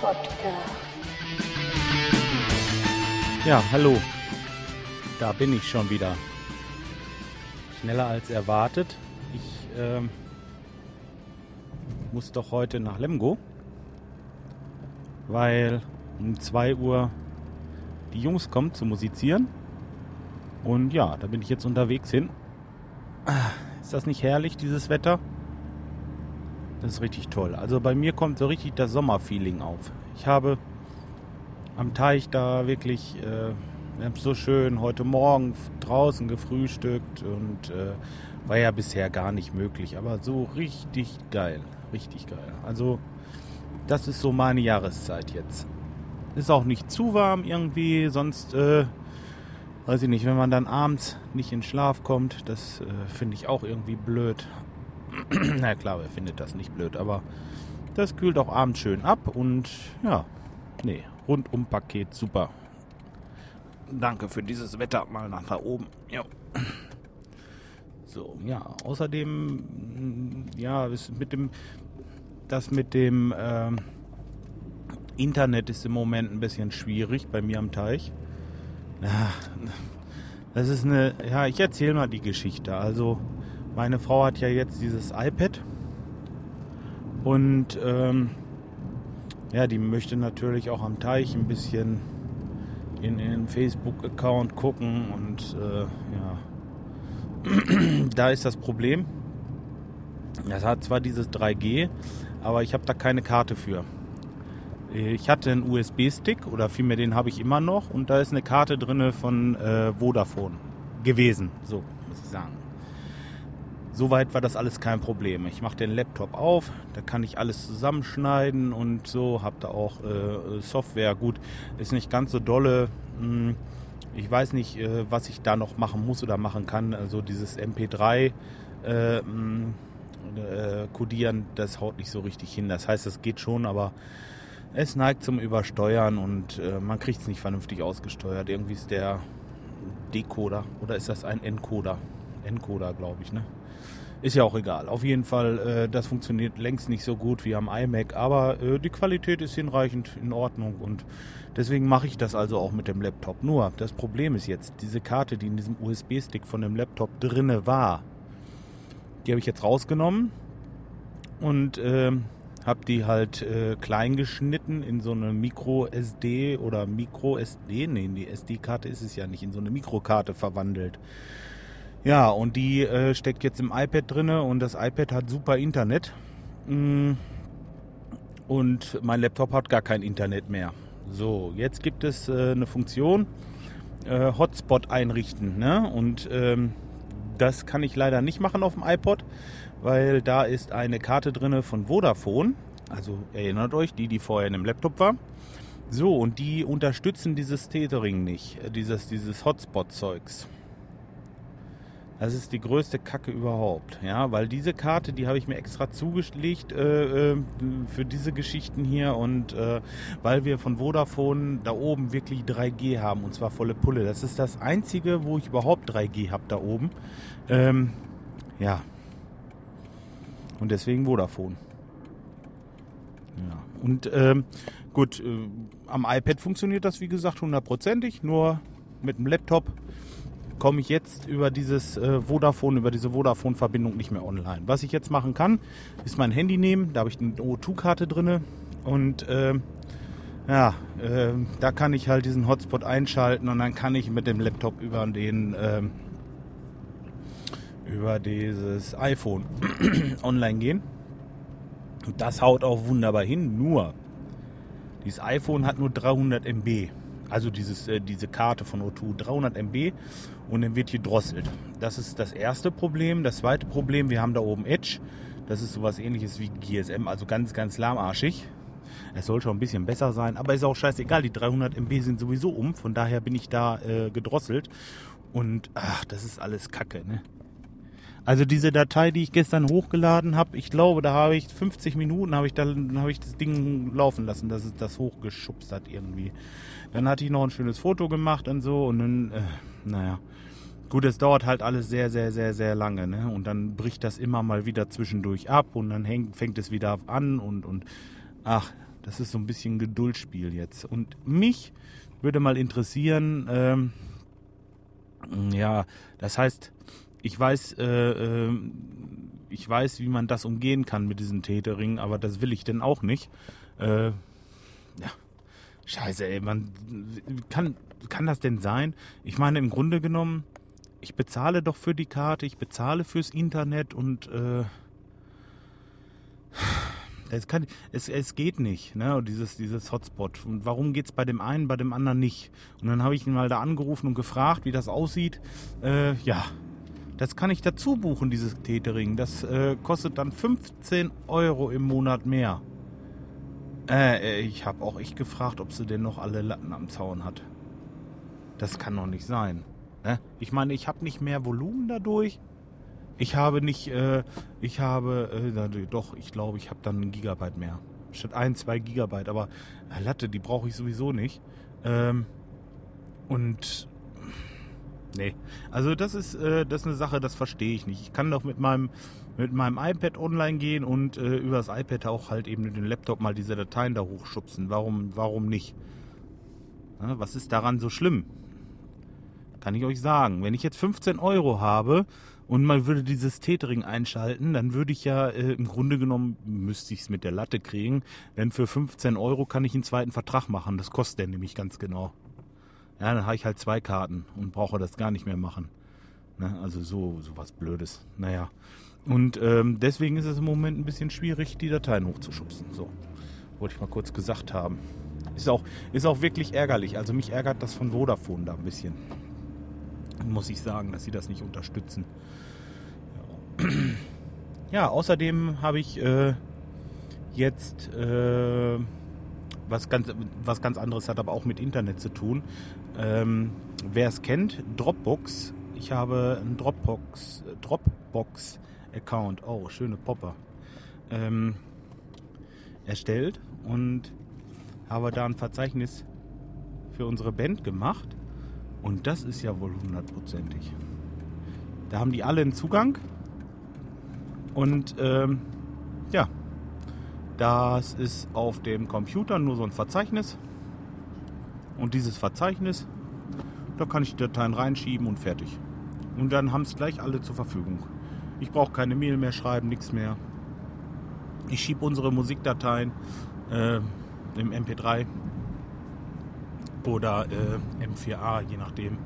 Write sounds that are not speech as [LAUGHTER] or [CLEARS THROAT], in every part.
Podcast. Ja, hallo. Da bin ich schon wieder. Schneller als erwartet. Ich ähm, muss doch heute nach Lemgo, weil um 2 Uhr die Jungs kommen zu musizieren. Und ja, da bin ich jetzt unterwegs hin. Ist das nicht herrlich, dieses Wetter? Das ist richtig toll. Also bei mir kommt so richtig das Sommerfeeling auf. Ich habe am Teich da wirklich äh, so schön heute Morgen draußen gefrühstückt und äh, war ja bisher gar nicht möglich, aber so richtig geil, richtig geil. Also das ist so meine Jahreszeit jetzt. Ist auch nicht zu warm irgendwie, sonst äh, weiß ich nicht, wenn man dann abends nicht in Schlaf kommt, das äh, finde ich auch irgendwie blöd. [CLEARS THROAT] Na klar, wer findet das nicht blöd, aber das kühlt auch abends schön ab und ja, nee, rundum Paket super. Danke für dieses Wetter mal nach da oben. Jo. So, ja, außerdem, mm, ja, ist mit dem, das mit dem ähm, Internet ist im Moment ein bisschen schwierig bei mir am Teich. Ja, das ist eine, ja, ich erzähle mal die Geschichte. Also, meine Frau hat ja jetzt dieses iPad und ähm, ja, die möchte natürlich auch am Teich ein bisschen in den Facebook-Account gucken und äh, ja, [CLEARS THROAT] da ist das Problem. Das hat zwar dieses 3G, aber ich habe da keine Karte für. Ich hatte einen USB-Stick oder vielmehr den habe ich immer noch und da ist eine Karte drin von äh, Vodafone gewesen, so muss ich sagen. Soweit war das alles kein Problem. Ich mache den Laptop auf, da kann ich alles zusammenschneiden und so. Habe da auch äh, Software. Gut, ist nicht ganz so dolle. Hm, Ich weiß nicht, äh, was ich da noch machen muss oder machen kann. Also dieses MP3 äh, mh, äh, codieren, das haut nicht so richtig hin. Das heißt, es geht schon, aber es neigt zum Übersteuern und äh, man kriegt es nicht vernünftig ausgesteuert. Irgendwie ist der Decoder oder ist das ein Encoder? Encoder, glaube ich, ne? Ist ja auch egal. Auf jeden Fall, äh, das funktioniert längst nicht so gut wie am iMac, aber äh, die Qualität ist hinreichend in Ordnung und deswegen mache ich das also auch mit dem Laptop. Nur, das Problem ist jetzt, diese Karte, die in diesem USB-Stick von dem Laptop drinne war, die habe ich jetzt rausgenommen und ähm, habe die halt äh, klein geschnitten in so eine Micro SD oder Micro SD, nee, die SD-Karte ist es ja nicht, in so eine Mikrokarte verwandelt. Ja, und die äh, steckt jetzt im iPad drinne und das iPad hat super Internet. Mm, Und mein Laptop hat gar kein Internet mehr. So, jetzt gibt es äh, eine Funktion, äh, Hotspot einrichten. Ne? Und ähm, das kann ich leider nicht machen auf dem iPod, weil da ist eine Karte drinne von Vodafone. Also erinnert euch, die, die vorher in dem Laptop war. So, und die unterstützen dieses Tethering nicht, äh, dieses, dieses Hotspot-Zeugs. Das ist die größte Kacke überhaupt, ja, weil diese Karte, die habe ich mir extra zugelegt äh, äh, für diese Geschichten hier und äh, weil wir von Vodafone da oben wirklich 3G haben und zwar volle Pulle. Das ist das einzige, wo ich überhaupt 3G habe da oben. Ähm, ja. Und deswegen Vodafone. Ja. Und ähm, gut, äh, am iPad funktioniert das wie gesagt hundertprozentig, nur mit dem Laptop komme ich jetzt über dieses äh, Vodafone, über diese Vodafone-Verbindung nicht mehr online. Was ich jetzt machen kann, ist mein Handy nehmen, da habe ich eine O2-Karte drin und äh, ja, äh, da kann ich halt diesen Hotspot einschalten und dann kann ich mit dem Laptop über den ähm, über dieses iPhone [CLEARS THROAT] online gehen. Und das haut auch wunderbar hin, nur dieses iPhone hat nur 300 MB. Also dieses, äh, diese Karte von O2, 300 MB und dann wird hier drosselt. Das ist das erste Problem. Das zweite Problem, wir haben da oben Edge. Das ist sowas ähnliches wie GSM, also ganz, ganz lahmarschig. Es soll schon ein bisschen besser sein, aber ist auch scheißegal. Die 300 MB sind sowieso um, von daher bin ich da äh, gedrosselt. Und ach, das ist alles Kacke, ne? Also diese Datei, die ich gestern hochgeladen habe, ich glaube, da habe ich 50 Minuten habe ich dann habe ich das Ding laufen lassen, dass es das hochgeschubst hat irgendwie. Dann hatte ich noch ein schönes Foto gemacht und so und dann, äh, naja. Gut, es dauert halt alles sehr, sehr, sehr, sehr lange, ne? Und dann bricht das immer mal wieder zwischendurch ab und dann hängt, fängt es wieder an und, und ach, das ist so ein bisschen Geduldsspiel jetzt. Und mich würde mal interessieren, ähm, ja, das heißt, ich weiß, äh, äh, ich weiß, wie man das umgehen kann mit diesem Tätering, aber das will ich denn auch nicht. Äh, ja, scheiße, ey, man kann, kann das denn sein? Ich meine, im Grunde genommen, ich bezahle doch für die Karte, ich bezahle fürs Internet und äh, es, kann, es, es geht nicht, ne? dieses, dieses Hotspot. Und warum geht es bei dem einen, bei dem anderen nicht? Und dann habe ich ihn mal da angerufen und gefragt, wie das aussieht. Äh, ja, das kann ich dazu buchen, dieses Catering. Das äh, kostet dann 15 Euro im Monat mehr. Äh, äh ich habe auch echt gefragt, ob sie denn noch alle Latten am Zaun hat. Das kann doch nicht sein. Ne? Ich meine, ich habe nicht mehr Volumen dadurch. Ich habe nicht, äh, ich habe, äh, doch, ich glaube, ich habe dann ein Gigabyte mehr. Statt ein, zwei Gigabyte, aber äh, Latte, die brauche ich sowieso nicht. Ähm, und nee, also das ist, äh, das ist eine Sache, das verstehe ich nicht. Ich kann doch mit meinem, mit meinem iPad online gehen und äh, über das iPad auch halt eben dem Laptop mal diese Dateien da hochschubsen. Warum, warum nicht? Ja, was ist daran so schlimm? Kann ich euch sagen. Wenn ich jetzt 15 Euro habe und man würde dieses Tethering einschalten, dann würde ich ja äh, im Grunde genommen, müsste ich es mit der Latte kriegen, denn für 15 Euro kann ich einen zweiten Vertrag machen. Das kostet der nämlich ganz genau. Ja, dann habe ich halt zwei Karten und brauche das gar nicht mehr machen. Ne? Also so, so was Blödes. Naja. Und ähm, deswegen ist es im Moment ein bisschen schwierig, die Dateien hochzuschubsen. So, wollte ich mal kurz gesagt haben. Ist auch, ist auch wirklich ärgerlich. Also mich ärgert das von Vodafone da ein bisschen. Muss ich sagen, dass sie das nicht unterstützen. Ja, [CLEARS THROAT] außerdem habe ich äh, jetzt äh, was, ganz, was ganz anderes, hat aber auch mit Internet zu tun. Ähm, Wer es kennt, Dropbox. Ich habe einen Dropbox, Dropbox Account. Oh, schöne Popper. Ähm, erstellt und habe da ein Verzeichnis für unsere Band gemacht. Und das ist ja wohl hundertprozentig. Da haben die alle einen Zugang und ähm, ja, das ist auf dem Computer nur so ein Verzeichnis. Und dieses Verzeichnis, da kann ich die Dateien reinschieben und fertig. Und dann haben es gleich alle zur Verfügung. Ich brauche keine Mail mehr schreiben, nichts mehr. Ich schiebe unsere Musikdateien äh, im MP3 oder äh, M4A, je nachdem.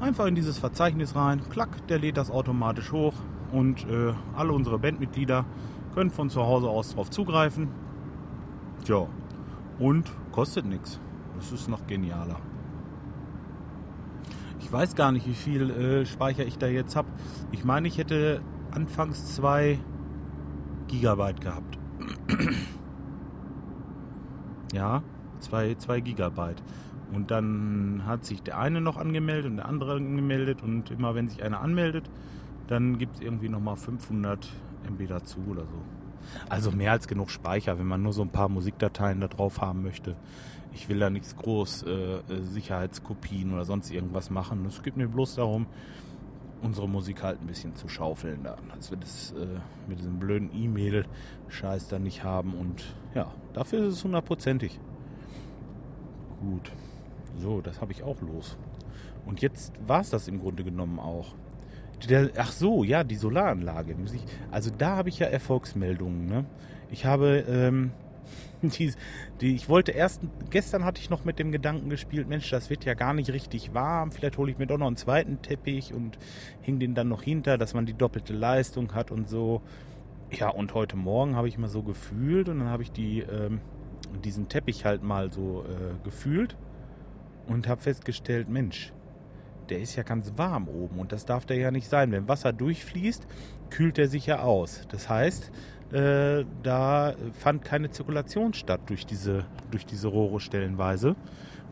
Einfach in dieses Verzeichnis rein, klack, der lädt das automatisch hoch und äh, alle unsere Bandmitglieder können von zu Hause aus darauf zugreifen. Tja, und kostet nichts. Das ist noch genialer. Ich weiß gar nicht, wie viel äh, Speicher ich da jetzt habe. Ich meine, ich hätte anfangs 2 Gigabyte gehabt. [CLEARS THROAT] ja, 2 Gigabyte. Und dann hat sich der eine noch angemeldet und der andere angemeldet. Und immer wenn sich einer anmeldet, dann gibt es irgendwie nochmal 500 MB dazu oder so. Also mehr als genug Speicher, wenn man nur so ein paar Musikdateien da drauf haben möchte. Ich will da nichts groß äh, Sicherheitskopien oder sonst irgendwas machen. Es geht mir bloß darum, unsere Musik halt ein bisschen zu schaufeln da. Dass wir das äh, mit diesem blöden E-Mail-Scheiß da nicht haben. Und ja, dafür ist es hundertprozentig. Gut. So, das habe ich auch los. Und jetzt war es das im Grunde genommen auch. Der, ach so, ja, die Solaranlage. Also da habe ich ja Erfolgsmeldungen. Ne? Ich habe, ähm, [LAUGHS] die, die, ich wollte erst, gestern hatte ich noch mit dem Gedanken gespielt, Mensch, das wird ja gar nicht richtig warm. Vielleicht hole ich mir doch noch einen zweiten Teppich und hing den dann noch hinter, dass man die doppelte Leistung hat und so. Ja, und heute Morgen habe ich mal so gefühlt und dann habe ich die, ähm, diesen Teppich halt mal so äh, gefühlt und habe festgestellt, Mensch, der ist ja ganz warm oben und das darf der ja nicht sein. Wenn Wasser durchfließt, kühlt er sich ja aus. Das heißt, äh, da fand keine Zirkulation statt durch diese, durch diese Rohre stellenweise.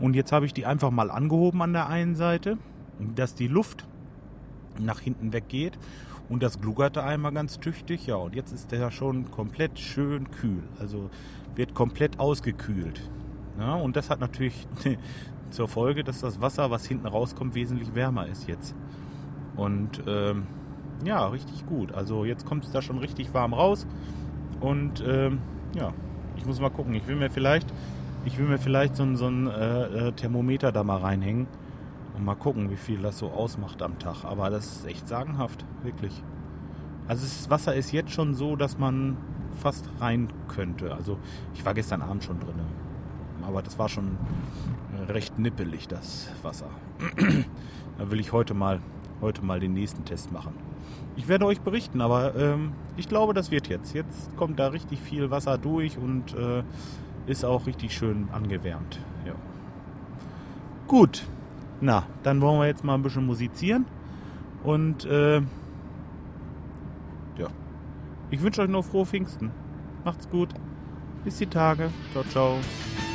Und jetzt habe ich die einfach mal angehoben an der einen Seite, dass die Luft nach hinten weggeht. Und das gluckerte einmal ganz tüchtig. Ja, und jetzt ist der schon komplett schön kühl. Also wird komplett ausgekühlt. Ja, und das hat natürlich zur Folge, dass das Wasser, was hinten rauskommt, wesentlich wärmer ist jetzt. Und ähm, ja, richtig gut. Also jetzt kommt es da schon richtig warm raus. Und ähm, ja, Ich muss mal gucken. Ich will mir vielleicht, ich will mir vielleicht so, so ein äh, äh, Thermometer da mal reinhängen und mal gucken, wie viel das so ausmacht am Tag. Aber das ist echt sagenhaft, wirklich. Also das Wasser ist jetzt schon so, dass man fast rein könnte. Also ich war gestern Abend schon drin. Aber das war schon recht nippelig, das Wasser. [CLEARS THROAT] da will ich heute mal, heute mal den nächsten Test machen. Ich werde euch berichten, aber ähm, ich glaube, das wird jetzt. Jetzt kommt da richtig viel Wasser durch und äh, ist auch richtig schön angewärmt. Ja. Gut, na, dann wollen wir jetzt mal ein bisschen musizieren. Und äh, ja, ich wünsche euch noch frohe Pfingsten. Macht's gut. Bis die Tage. Ciao, ciao.